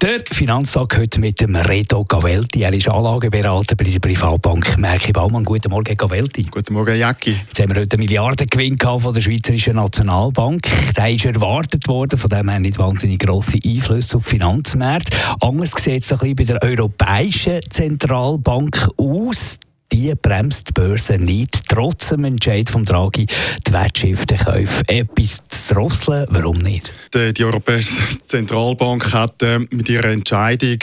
der Finanztag heute mit dem Reto Gavelti. Er ist Anlageberater bei der Privatbank Merki Baumann. Guten Morgen, Gavelti. Guten Morgen, Jacki. Jetzt haben wir heute einen Milliardengewinn von der Schweizerischen Nationalbank. Der ist erwartet worden, von dem her nicht wahnsinnig grosse Einflüsse auf Finanzmärkte. Anders sieht es ein bisschen bei der Europäischen Zentralbank aus die bremst die Börse nicht, trotz dem Entscheid von Draghi, die Wertschriftenkäufe etwas zu drosseln. Warum nicht? Die, die Europäische Zentralbank hat äh, mit ihrer Entscheidung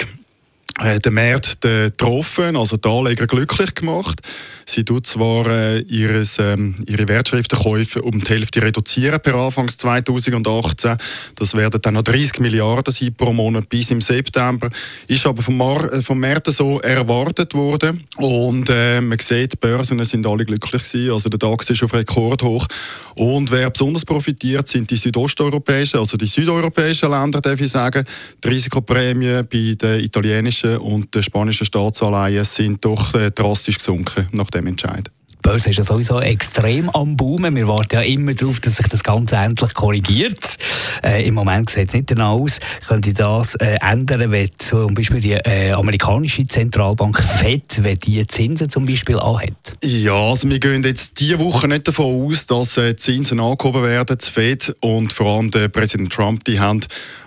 den Markt getroffen, also die Anleger glücklich gemacht. Sie tut zwar äh, ihres, ähm, ihre Wertschriftenkäufe um die Hälfte reduzieren per Anfang 2018. Das werden dann noch 30 Milliarden sein pro Monat bis im September. Ist aber vom, Mar äh, vom Markt so erwartet worden. Und äh, man sieht, die Börsen sind alle glücklich gewesen. Also der DAX ist auf Rekord hoch. Und wer besonders profitiert, sind die südosteuropäischen, also die südeuropäischen Länder, darf ich sagen. Die Risikoprämie bei den italienischen und den spanischen Staatsanleihen sind doch äh, drastisch gesunken, nach dem Entscheid. Die Börse ist ja sowieso extrem am Boomen. Wir warten ja immer darauf, dass sich das Ganze endlich korrigiert. Äh, Im Moment sieht es nicht danach aus. Könnte das äh, ändern, wenn zum Beispiel die äh, amerikanische Zentralbank FED, wenn die Zinsen zum Beispiel anhat? Ja, also wir gehen jetzt diese Woche nicht davon aus, dass äh, Zinsen angehoben werden, die FED und vor allem der Präsident Trump, die haben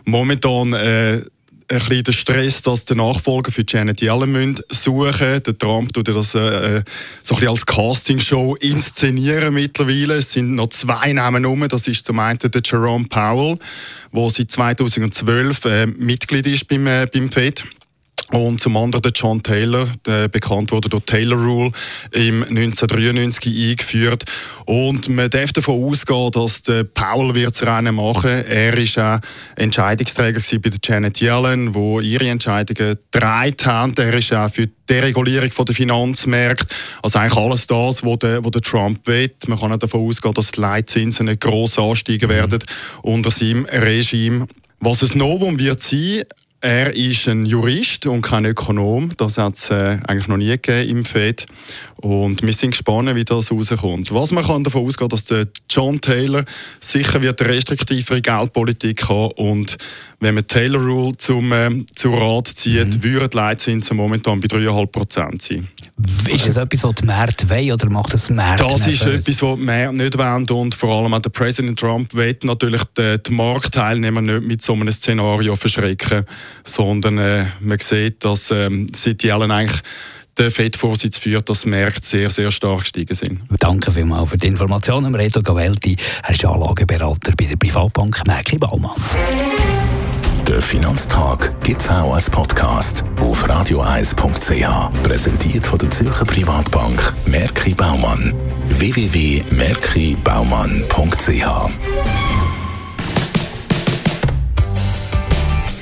momentan äh, ein bisschen der Stress, dass der Nachfolger für Janet Yellen suchen Der Trump tut das äh, so ein bisschen als Castingshow inszenieren mittlerweile. Es sind noch zwei Namen rum. Das ist zum einen der Jerome Powell, der seit 2012 äh, Mitglied ist beim, äh, beim FED. Und zum anderen der John Taylor, der bekannt wurde durch Taylor Rule, im 1993 eingeführt. Und man darf davon ausgehen, dass der Paul wird das Rennen machen. Er ist auch Entscheidungsträger bei der Janet Yellen, wo ihre Entscheidungen getragen haben. Er ist auch für die Deregulierung der Finanzmärkte. Also eigentlich alles das, was der, der Trump will. Man kann auch davon ausgehen, dass die Leitzinsen nicht gross ansteigen werden unter seinem Regime. Was es Novum wird sein, er ist ein Jurist und kein Ökonom. Das hat es äh, eigentlich noch nie gegeben im FED. Und wir sind gespannt, wie das rauskommt. Was man kann davon ausgehen, dass der John Taylor sicher wird eine restriktivere Geldpolitik haben und wenn man Taylor Rule zum, äh, zu Rat zieht, mhm. würden die Leitzinsen momentan bei 3,5 Prozent sein. Ist das etwas, was die Märkte wollen oder macht das Märkte Das ist etwas, was die Märkte nicht wollen und vor allem auch der Präsident Trump will natürlich die, die Marktteilnehmer nicht mit so einem Szenario verschrecken, sondern äh, man sieht, dass ähm, seit Yellen eigentlich der FED-Vorsitz führt, dass die Märkte sehr, sehr stark gestiegen sind. Danke vielmals für die Informationen. Reto Gavelti, er ist Anlageberater bei der Privatbank Merki Baumann. Der Finanztag gibt es auch als Podcast auf radioeis.ch. Präsentiert von der Zürcher Privatbank Merki Baumann. www.merkibaumann.ch